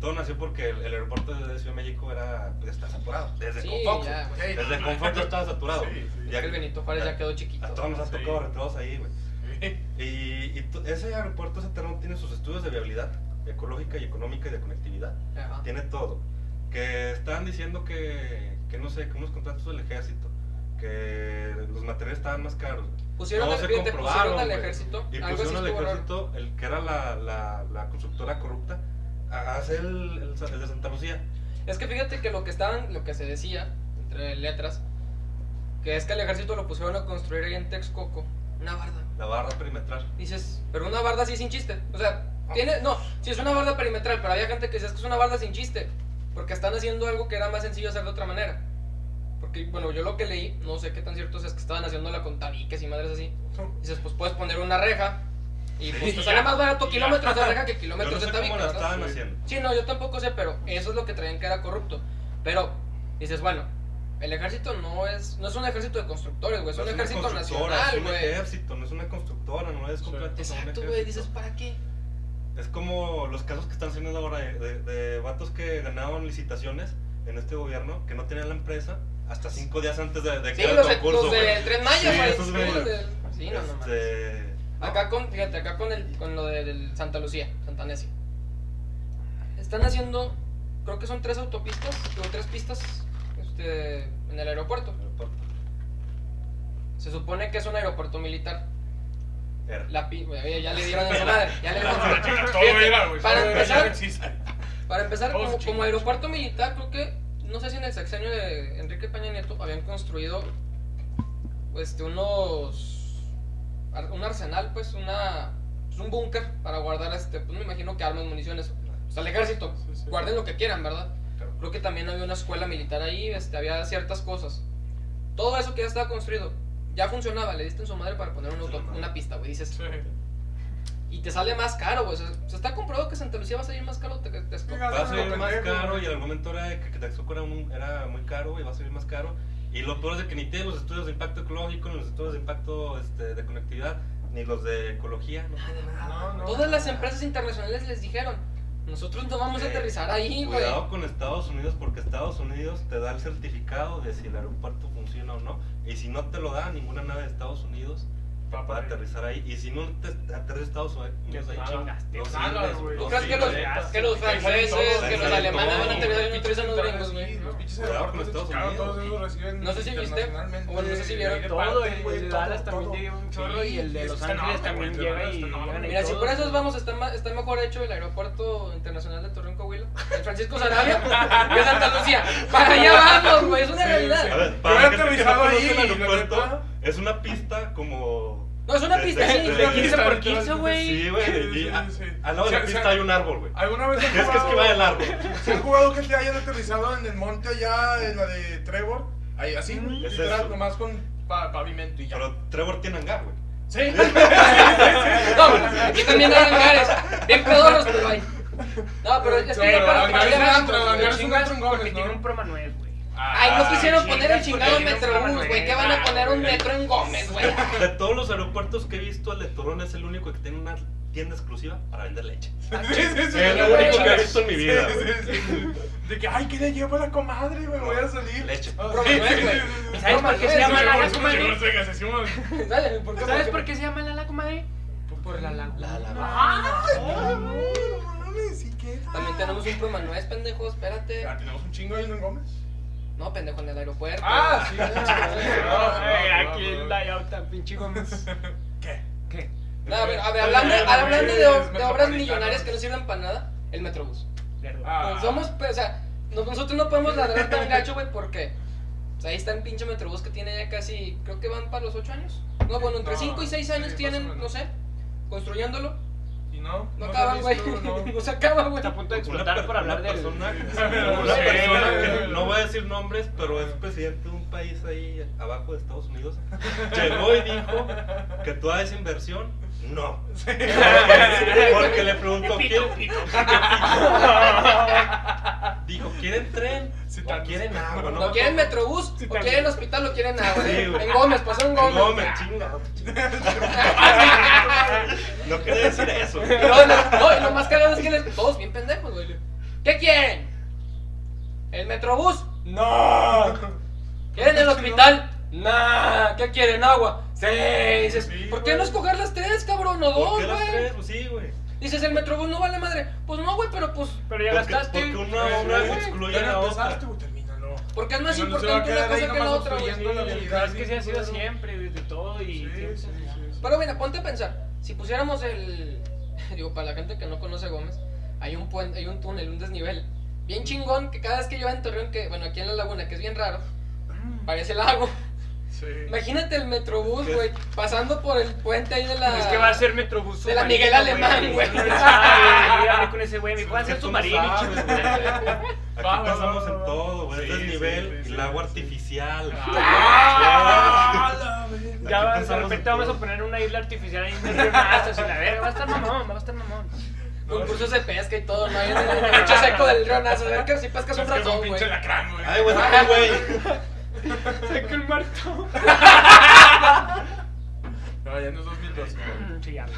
todo nació porque el, el aeropuerto de Ciudad de México era, pues, está saturado. Desde Sí, Confox. ya. Desde Confox ya estaba saturado. Sí, sí. Ya- El Benito Juárez ya quedó chiquito. A todos nos ha Sí. tocado retrasos ahí, güey. Sí. Y, y ese aeropuerto, ese terreno tiene sus estudios de viabilidad ecológica y económica y de conectividad. Ajá. Tiene todo. Que estaban diciendo que, que no sé, que unos contratos del ejército, que los materiales estaban más caros. Pusieron, No al, se pusieron al ejército. Y pusieron al ejército, el que era la, la, la constructora corrupta, a hacer el, el, de Santa Lucía. Es que fíjate que lo que estaban, lo que se decía, entre letras, que es que el ejército lo pusieron a construir ahí en Texcoco, una barda. La barra perimetral. Dices, pero una barda así sin chiste. O sea, tiene, no, sí es una barda perimetral, pero había gente que decía "Es que es una barda sin chiste. Porque están haciendo algo que era más sencillo hacer de otra manera. Porque, bueno, yo lo que leí, no sé qué tan cierto es, es que estaban haciéndola con tabiques y madres así. Dices, pues puedes poner una reja y pues te sale más barato kilómetros de reja que Yo no kilómetros sé de cómo tabique, la ¿verdad? estaban Sí. haciendo. Sí, no, yo tampoco sé, pero eso es lo que traían que era corrupto. Pero dices, bueno, el ejército no es no es un ejército de constructores, güey, es No un es ejército nacional, Es un güey. ejército, no es una constructora, no es completo. Exacto, güey, dices, ¿para qué? Es como los casos que están haciendo ahora de, de, de vatos que ganaban licitaciones en este gobierno, que no tenían la empresa hasta cinco días antes de, de Sí, que los, el de, concurso. los güey. del Tren Maya, Sí, güey. esos Sí, del- sí, no, no. Este, no. Acá con, fíjate, acá con, el, con lo de, del Santa Lucía, Santa Necia. Están haciendo, creo que son tres autopistas, o tres pistas este, en el aeropuerto. Aeropuerto. Se supone que es un aeropuerto militar. La pi- ya le dieron en su madre, ya le dieron. Para empezar-. Para empezar, como, como aeropuerto militar, creo que, no sé si en el sexenio de Enrique Peña Nieto habían construido este, unos, un arsenal, pues una pues, un búnker para guardar este, pues me imagino que armas, municiones. O sea, el ejército, Sí, sí. guarden lo que quieran, ¿verdad? Claro. Creo que también había una escuela militar ahí, este, había ciertas cosas. Todo eso que ya estaba construido, ya funcionaba, le diste en su madre para poner una, auto- una pista, güey, dices, Sí. y te sale más caro, güey, o sea, se está comprobado que Santa Lucía va a salir más caro que Texcoco. Fíjate. Va a salir más caro y al momento era que, que Texcoco era, un- era muy caro y va a salir más caro. Y lo peor es que ni tiene los estudios de impacto ecológico, ni los estudios de impacto este, de conectividad, ni los de ecología. No tiene nada. No, no. Todas las empresas internacionales les dijeron, nosotros no vamos a aterrizar ahí, güey. Cuidado con Estados Unidos porque Estados Unidos te da el certificado de si el aeropuerto funciona o no. Y si no te lo da ninguna nave de Estados Unidos, Va para para aterrizar ahí. Y si no te aterriza Estados Unidos ahí, Nada, no ¿Tú crees que los, sirves. que los franceses, que los alemanes van a todos, no aterrizan los gringos, güey? Los pinches Cuidado con aeropuertos de Estados Chicago, Unidos. Todos esos reciben No sé si viste, bueno, no sé si vieron de Todo, el, güey, el todo, Dallas también todo. llega un chorro Sí, y el de Los Ángeles también llega y Mira, si por eso vamos, está, mejor hecho el aeropuerto internacional de Torreón, Coahuila, el Francisco Sarabia, que Santa Lucía. Para allá vamos, güey, es una realidad. A ver, para que ahí, es una pista como... No, es una pista, de- sí, de- pero de- 15 lista, por 15, literalmente. güey. Sí, güey. Sí, y a- sí, sí. Al lado de la pista hay un árbol, güey. ¿Alguna vez han ¿Qué es que jugado- esquivar el árbol? ¿Se han jugado que te hayan aterrizado en el monte allá, en la de Trevor? Ahí, así, Mm, es literal, eso. nomás con pa- pavimento y ya. Pero Trevor tiene hangar, güey. Sí. No, aquí también hay hangares, bien pedorros, pero hay. No, pero es que Sí, pero para Chingas son otros porque tiene un Pro Manuel, güey. Ay, no quisieron chingas, poner el chingado Metrobús, güey, que van a poner un güey. metro en Gómez, güey. De todos los aeropuertos que he visto, el de Torón es el único que tiene una tienda exclusiva para vender leche. Sí, sí, sí, Es lo único que he visto en mi vida, Sí, güey. sí, sí. De que, ay, ¿qué le llevo a la comadre, güey? Voy a salir. Leche. Ah, Pro sí, Manuel, sí, güey. sí, sí, ¿Y sí. sabes por qué se llama sí, comadre? sí, sí, sí, sí, sí, Dale, ¿por qué? ¿Sabes por qué se llama Lala, comadre? Por la. Ah, mames, ¿sí qué? También tenemos un Pro Manuel, pendejo, espérate. Ah, ¿Tenemos un chingo ahí en Gómez? No, pendejo, en el aeropuerto. Ah, sí. Ay, aquí el layout tan pinche Gómez. ¿Qué? ¿Qué? No, a ver, a ver, hablando, hablando de, obras millonarias que no sirven para nada, el Metrobús. Ah. Pues somos, pues, o sea, no- nosotros no podemos ladrar tan gacho, güey, ¿por qué? O sea, ahí está el pinche Metrobús que tiene ya casi, creo que van para los 8 años. No, bueno, entre No, 5 y 6 años sí, tienen, no sé, construyéndolo. ¿Y no? No, ha güey. no? No se acaba, güey. Está a punto de explotar por hablar del... persona, una persona que no voy a decir nombres, pero es presidente de un país ahí abajo de Estados Unidos, llegó y dijo que toda esa inversión, no. Porque le preguntó, Pito, ¿quién? pito. Dijo, ¿quieren tren Sí, o quieren agua? ¿No quieren Metrobús o quieren hospital o quieren agua? Sí, en Gómez, pasó en Gómez. No, me chinga. No quería decir eso. No, no, y lo más cagado es que les, todos bien pendejos, güey. ¿Qué quieren? ¿El Metrobús? No. ¿Quieren el hospital? Nah. ¿Qué quieren? ¿Agua? Sí. Dices, Sí, ¿por qué no escoger las tres, cabrón? O ¿Por dos, las güey. tres? Pues sí, güey. Dices, el Metrobús no vale madre. Pues no, güey, pero pues. Pero ya Porque, gastaste. porque una obra excluye a la no otra. termínalo. Porque es más no se a importante una cosa que la otra, güey. la Sí, realidad, pero es que sí ha sido siempre, desde todo y... Sí, siempre. sí, sí, sí. Pero mira, ponte a pensar. Si pusiéramos el. Digo, para la gente que no conoce Gómez, hay un puente, hay un túnel, un desnivel. Bien chingón que cada vez que yo en Torreón, que bueno, aquí en la laguna, que es bien raro, parece lago. Sí. Imagínate el Metrobús, güey, pasando por el puente ahí de la. Es que va a ser Metrobús De la Miguel Alemán, güey. Hablé con ese güey, me dijo, va a ser Es que tú no submarino. chingos. Aquí va, en todo, güey. Sí, es sí, el agua sí. artificial. ¡Ah! Ya va, de repente vamos a poner una isla artificial ahí en el río Nazas y la verga, va a estar mamón, va a estar mamón. Concursos de pesca y todo, ¿no? En el pinche seco del río Nazo. A ver que si pescas un ratón, güey. pinche lacrán, güey. Ay, güey, güey. Saca el marto. No, ya no es 2002. Sí, ya. Sí.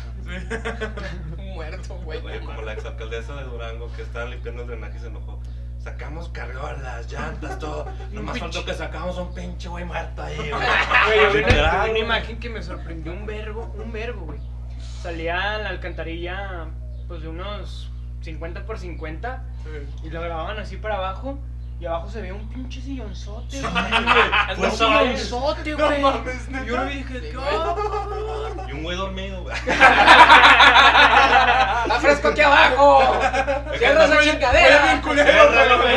Muerto, güey. Como la exalcaldesa de Durango que estaba limpiando el drenaje y se enojó. Sacamos carriolas, llantas, todo. Nomás faltó que sacamos un pinche güey muerto ahí, güey. Una, imagen que me sorprendió un vergo, un vergo, güey. Salía la alcantarilla, pues de unos 50 por 50 Sí. y lo grababan así para abajo. Y abajo se veía un pinche sillonzote, güey. Un sillonzote, No güey. mames, Y yo le dije, Sí, ¿qué güey. onda? Y un güey dormido, güey. ¡Está fresco aquí abajo! ¡Cierra esa chingadera! bien culero, güey.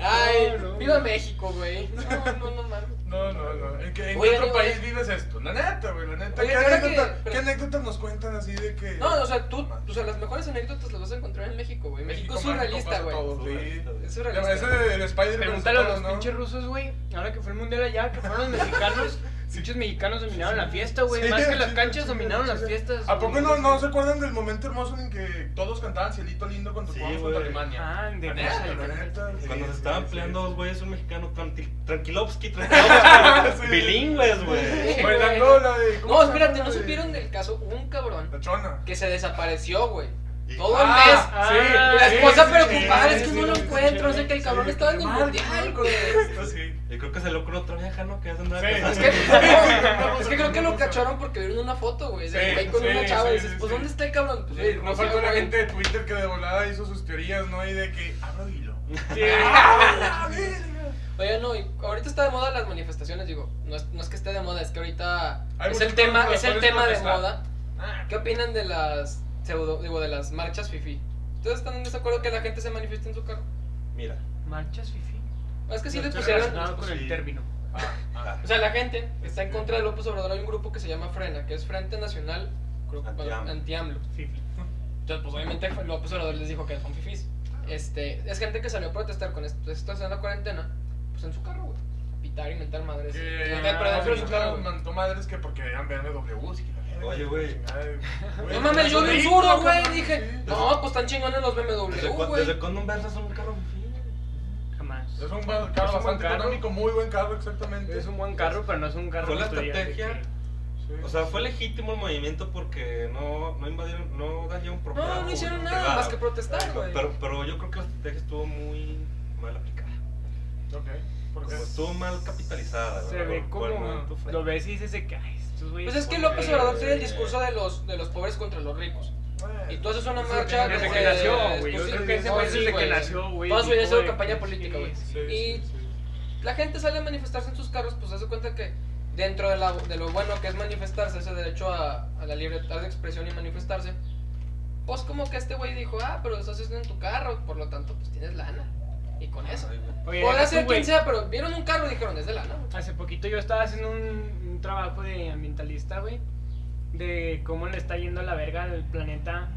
Ay, No, no. Viva México, güey. No, no, no mames. No, no, no. ¿En qué, en qué otro amigo, país eh. vives esto? La neta, güey, la neta. Oye, ¿Qué, ahora anécdota- que- ¿Qué anécdotas nos cuentan así de que.? No, o sea, tú, o sea, las mejores anécdotas las vas a encontrar en México, güey. México, es mágico surrealista, pasa güey. todo, sí. Es surrealista. Ese del Spider-Man. Pregúntale a los ¿no? pinches rusos, güey. Ahora que fue el mundial allá, que fueron los mexicanos. Pinches mexicanos dominaron la fiesta, güey. Sí, Más que las sí, canchas sí, dominaron sí, las sí. fiestas. ¿A poco no, no se acuerdan del momento hermoso en que todos cantaban Cielito Lindo cuando Sí, jugamos contra Alemania? Ah, de neta, Cuando se estaban peleando dos güeyes, un mexicano, tranqui- Tranquilovsky, Tranquilovsky, bilingües, güey. Bailando la de. ¿cómo No, espérate, ¿no supieron del caso? Un cabrón La chona. que se desapareció, güey. Todo Ah, el mes. ah, sí, Y la esposa sí, preocupada, sí, es que sí, no lo sí, encuentro, no sé que el cabrón sí, estaba en el mundial, güey. Esto sí. Y creo que salió con otra vieja, ¿no? Que ya se andaba Sí, casando. Es que, sí. no, es que creo que lo cacharon porque vieron una foto, güey, de Sí, güey con sí, una chava sí, y dices, sí, pues sí. ¿dónde está el cabrón? Pues, Sí, no faltó la güey. gente de Twitter que de volada hizo sus teorías, ¿no? Y de que abro hilo. ¡Ah! Oye, no, y ahorita está de moda las manifestaciones, digo, no es, no es que esté de moda, es que ahorita Hay es el tema, es el tema de moda. Ah, ¿Qué opinan de las pseudo, digo, de las marchas fifi? ¿Ustedes están en desacuerdo que la gente se manifieste en su carro? Mira. Marchas, fifi. Es que sí No les pusieron, con sí. el término. ah, ah. o sea, la gente está en contra de López Obrador, hay un grupo que se llama Frena, que es Frente Nacional Anti-AMLO. Fifi. Entonces, pues obviamente López Obrador les dijo que son fifís. Este, es gente que salió a protestar con esto, esto en la cuarentena, pues en su carro, güey. Pitar y mentar madres. Eh, pero dentro de su carro, mandó madres que porque eran verga, Oye, güey. No mames, yo vi un suro, güey. Dije, sí. no, pues están chingones los ¿Desde, BMW, güey. ¿Desde cuándo un Versa es un carro fifi? Es un Es carro un buen bastante carro. económico, muy buen carro, exactamente. Es un buen carro, pero no es un carro Fue la estrategia. Sí. O sea, fue legítimo el movimiento porque no, no invadieron, no dañaron propiedad. No, no hicieron nada más que protestar, Pero- güey. Pero, pero yo creo que la estrategia estuvo muy mal aplicada. Ok. Como estuvo mal capitalizada. Se ¿verdad? ve como. Lo ves y dices que. Ay, estos güeyes. Pues es que López Obrador tiene el discurso de los, de los pobres contra los ricos. Y tú haces una marcha Desde que nació, güey. Yo creo que ese güey desde que nació, güey. Toda su vida ha sido campaña política, güey. Sí, Y- sí, sí. La gente sale a manifestarse en sus carros, pues hace cuenta que dentro de, la- de lo bueno que es manifestarse, ese derecho a, a la libertad de expresión y manifestarse, pues como que este güey dijo, ah, pero eso haces en tu carro, por lo tanto, pues tienes lana. Y con eso. Podrá ser quien sea, pero vieron un carro y dijeron, es de lana. güey". Hace poquito yo estaba haciendo un, un trabajo de ambientalista, güey. De cómo le está yendo a la verga al planeta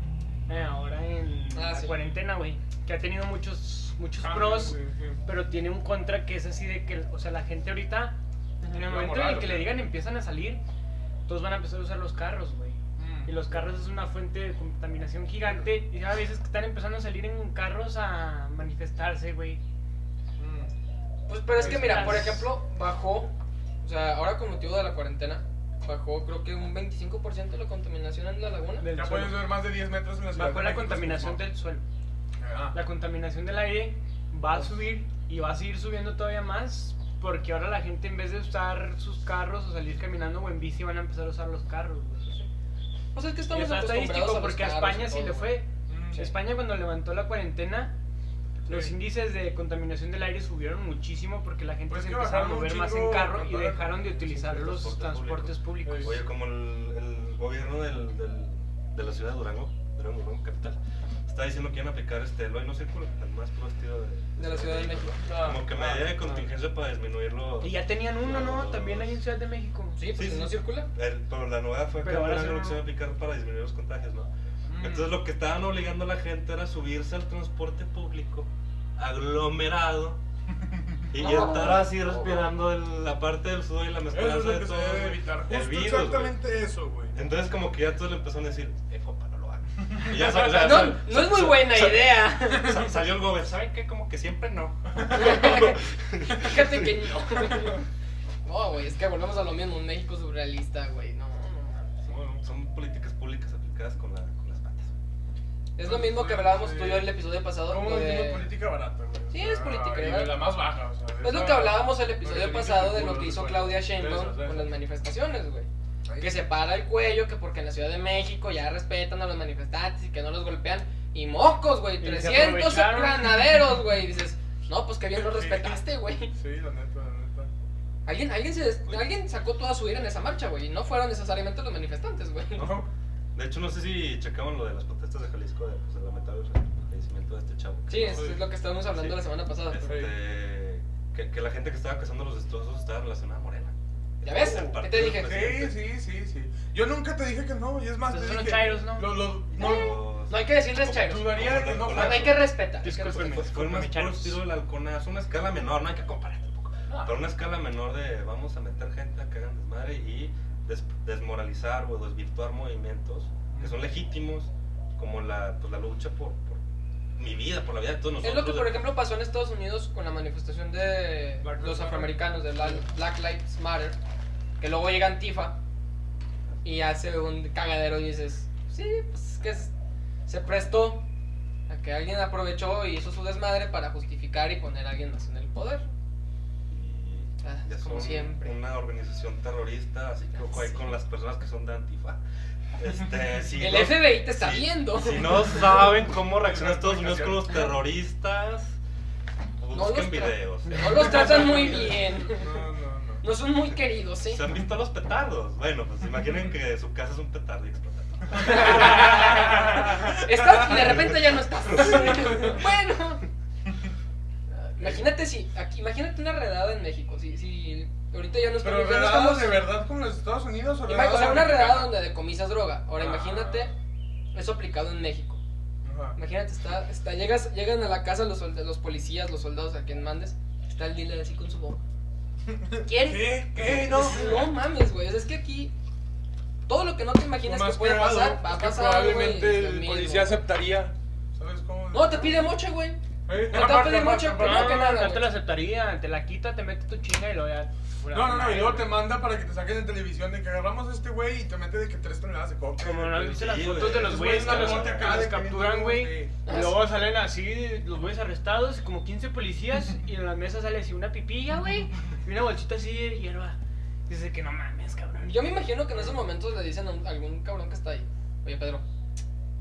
eh, ahora en Ah, la sí. cuarentena, güey. Que ha tenido muchos, muchos Ah, pros, sí, sí. pero tiene un contra que es así de que, o sea, la gente ahorita, en el momento en moral, el que ¿o le digan empiezan a salir, todos van a empezar a usar los carros, güey. Mm. Y los carros es una fuente de contaminación gigante. Y a veces que están empezando a salir en carros a manifestarse, güey. Mm. Pues, pero es que Pues, mira, las- por ejemplo, bajó, o sea, ahora con motivo de la cuarentena, bajó creo que un 25% de la contaminación en la laguna. Del Ya suelo. puedes ver más de 10 metros en la ciudad. Bajó la contaminación del suelo. Ah. La contaminación del aire va a subir y va a seguir subiendo todavía más porque ahora la gente en vez de usar sus carros o salir caminando o en bici van a empezar a usar los carros. güey. Pues es que Y estamos está acostumbrados estadístico a los porque a España y sí le fue. Mm. España cuando levantó la cuarentena los índices de contaminación del aire subieron muchísimo porque la gente Pues se que empezaba a mover más en carro y dejaron de utilizar los transportes transportes públicos. Oye, como el, el gobierno del, del- de la ciudad de Durango, Durango, Durango capital, está diciendo que iban a aplicar este, el hoy no circula, el más puro estilo de, De la Ciudad de México. Ah, Como que ah, medida de ah. contingencia para disminuirlo. Y ya tenían uno, ¿no? También hay en Ciudad de México. Sí, pues Sí, si sí. no circula. El- pero la nueva fue que ahora lo que se iba a aplicar para disminuir los contagios, ¿no? Entonces lo que estaban obligando a la gente era subirse al transporte público aglomerado y No. estar así respirando el- la parte del sudor y la Eso mezclanza es lo de que se todo. debe evitar. El Justo virus, exactamente eso, güey. Entonces como que ya todos le empezaron a decir, eh, compa, no lo hagan. Y ya sal- ya No, sal- no es muy buena sal- idea. sal- Salió el gobierno, ¿saben qué? Como que siempre no. Fíjate que no. No, güey, es que volvemos a lo mismo. Un México surrealista, güey. No, no mames. Bueno, son políticas públicas aplicadas con, la, con patas. Es lo mismo que hablábamos tú y yo en el episodio pasado. Una de- política barata, güey. Sí, es política, ¿verdad? la más baja, o sea. Es lo que hablábamos el episodio pasado de lo que hizo. Claudia Sheinbaum con las manifestaciones, güey. Que se para el cuello, que porque en la Ciudad de México ya respetan a los manifestantes y que no los golpean. Y mocos, güey, Y se 300 aprovecharon. granaderos, güey. Y dices, no, pues que bien lo respetaste, güey. Sí, la neta, la neta. Alguien, alguien, se alguien sacó toda su ira en esa marcha, güey. Y no fueron necesariamente los manifestantes, güey. No, De hecho, no sé si checaban lo de las protestas de Jalisco, de, pues, el lamentable fallecimiento de este chavo. Sí, eso es lo que estábamos hablando Sí. la semana pasada. Este, que, que la gente que estaba cazando los destrozos estaba relacionada a Morena. ¿Ya ves? El ¿Qué te dije? Sí, sí, sí, sí. Yo nunca te dije que no, y es más, Entonces te son dije... chairos, ¿no? Lo, lo, no, Los- No hay que decirles chairos. dudaría que no No, hay que respetar. respetar. Fue más Charos. estilo del halconazo, una escala menor, no hay que comparar tampoco. No. Pero una escala menor de vamos a meter gente a que hagan desmadre y des- desmoralizar o desvirtuar movimientos que son legítimos, como la, pues, la lucha por, por mi vida, por la vida de todos Es nosotros. lo que, por ejemplo, pasó en Estados Unidos con la manifestación de Black los Lives afroamericanos, de la- Black Lives Matter, que luego llega Antifa y hace un cagadero y dices, sí, pues es que es- se prestó a que alguien aprovechó y hizo su desmadre para justificar y poner a alguien más en el poder. Ah, ya como son siempre. una organización terrorista, así que ojo ahí con las personas que son de Antifa. Este, si el FBI te está si- viendo. Si no saben cómo reacciona Estados Unidos con los terroristas, No busquen videos. No los tratan muy bien. no, no, no. No son muy queridos, ¿sí? ¿Se han visto los petardos? Bueno, pues imaginen que su casa es un petardo y explota. Estás y de repente ya no estás. bueno. Imagínate si, aquí, imagínate una redada en México, si, si ahorita ya no estamos, Pero redadas estamos- de verdad como los Estados Unidos o redadas o sea, una redada donde decomisas droga. Ahora Ah. imagínate eso aplicado en México. Ajá. Imagínate, está, está, llegas, llegan a la casa los, los policías, los soldados a quien mandes, está el dealer así con su bomba. ¿Quiere? ¿Qué? ¿Qué? No. No mames, güey, es que aquí todo lo que no te imaginas que puede cagado pasar, va a pasar, probablemente el policía aceptaría. ¿Sabes cómo? No, te pide moche, güey. Eh, no te va a pedir aparte, mucho, aparte, pero No, no, que no, nada, no te la aceptaría, te la quita, te mete tu chinga y luego ya. No, no, no, y luego te manda para que te saquen en televisión de que agarramos a este güey y te mete de que tres toneladas de coca. Como no viste las fotos de los güeyes que los, capturan, güey. Y luego salen así los güeyes arrestados, como 15 policías, y en la mesa sale así una pipilla, güey, y una bolsita así de hierba. Dice que no mames, cabrón. Yo me imagino que en esos momentos le dicen a algún cabrón que está ahí, oye Pedro,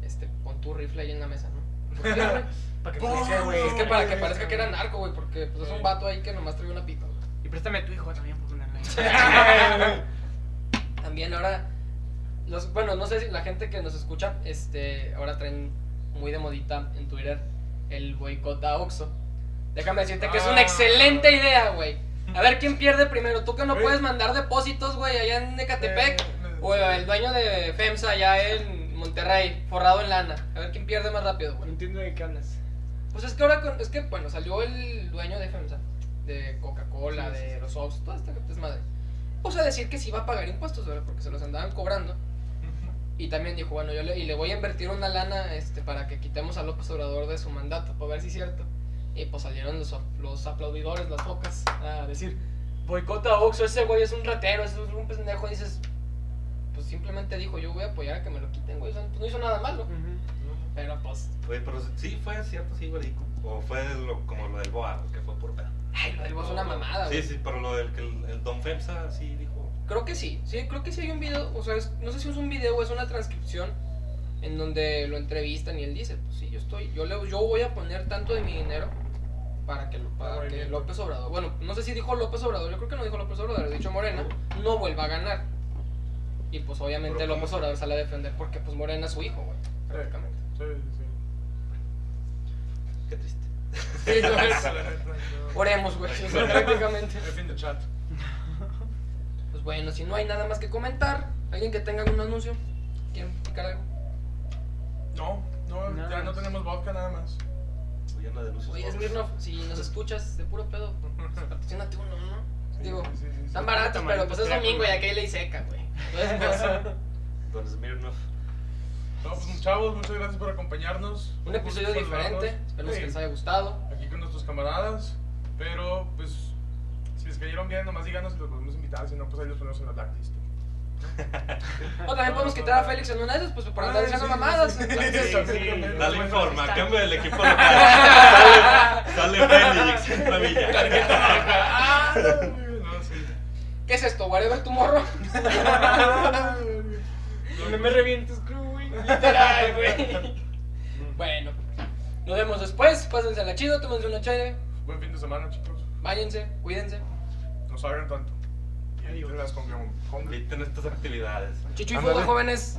este, pon tu rifle ahí en la mesa, ¿no? Para que ¿Cómo, parezca, güey. Es que para que parezca que era narco, güey, porque pues es un vato ahí que nomás trae una pipa, güey. Y préstame tu hijo también por ponerle ahí. También ahora, los, bueno, no sé si la gente que nos escucha, este, ahora traen muy de modita en Twitter el boicot a Oxxo. Déjame decirte que es una Ah. excelente idea, güey. A ver quién pierde primero. Tú que no puedes mandar depósitos, güey, allá en Ecatepec. Eh, eh, O el dueño de FEMSA allá en Monterrey, forrado en lana. A ver quién pierde más rápido, No güey. entiendo de qué hablas. Pues es que ahora, con- es que, bueno, salió el dueño de FEMSA, de Coca-Cola, Sí, sí, de sí. los Oxxo, toda esta desmadre. Puso a decir que sí iba a pagar impuestos, ¿verdad? Porque se los andaban cobrando. Y también dijo, bueno, yo le, y le voy a invertir una lana este, para que quitemos a López Obrador de su mandato, para ver si es cierto. Y pues salieron los, los aplaudidores, las focas, a decir, boicota a Oxxo, ese güey es un ratero, ese es un pendejo. Y dices, pues simplemente dijo, yo voy a apoyar a que me lo quiten, güey. O sea, pues no hizo nada malo. Pero pues, Oye, pero sí fue cierto, sí, güey. O fue lo- como lo del Boa, que fue por pedo. ay, lo del voz es una mamada, güey. Sí, sí, pero lo del que el, el Don Femsa sí dijo. Creo que sí, sí, creo que sí hay un video, o sea, es- no sé si es un video o es una transcripción en donde lo entrevistan y él dice, pues sí, yo estoy, yo, le, yo voy a poner tanto de mi dinero para que, lo- para que. López Obrador, bueno, no sé si dijo López Obrador, yo creo que no dijo López Obrador, dicho Morena, no vuelva a ganar. Y pues obviamente Pero ¿cómo López Obrador sale a defender porque pues Morena es su hijo, güey, prácticamente. Sí, sí, Qué triste. Sí, no, sí. es- oremos, güey, o sea, prácticamente. En fin de chat. Pues bueno, si no hay nada más que comentar, alguien que tenga algún anuncio, ¿quieren picar algo? No, no, Nada ya no tenemos vodka nada más. Oye, Smirnoff, si nos escuchas de puro pedo, pues, patrocínate uno, ¿no? Digo, sí, sí, sí. están baratos, pero pues es domingo y aquí hay ley seca, güey. Entonces, pues, Don Smirnoff. No, pues chavos, muchas gracias por acompañarnos. un episodio diferente, esperemos Sí, que les haya gustado. Aquí con nuestros camaradas. Pero, pues, si les cayeron bien, nomás díganos si los podemos invitar. Si no, pues ahí los ponemos en la blacklist. O también podemos quitar a Félix en una de esas, pues para andar Ay, diciendo mamadas. Dale está. cambio del equipo local. sale, sale Félix, Villa. ¿Qué es esto? ¿Whatever tu morro? No me revientes, crew, güey. Literal, güey. Bueno, nos vemos después. Pásense la chido, tómense una chévere. Buen fin de semana, chicos. Váyanse, cuídense. No salgan tanto. Y Adiós. evítenlas con, con, con estas actividades. Chicho y jóvenes.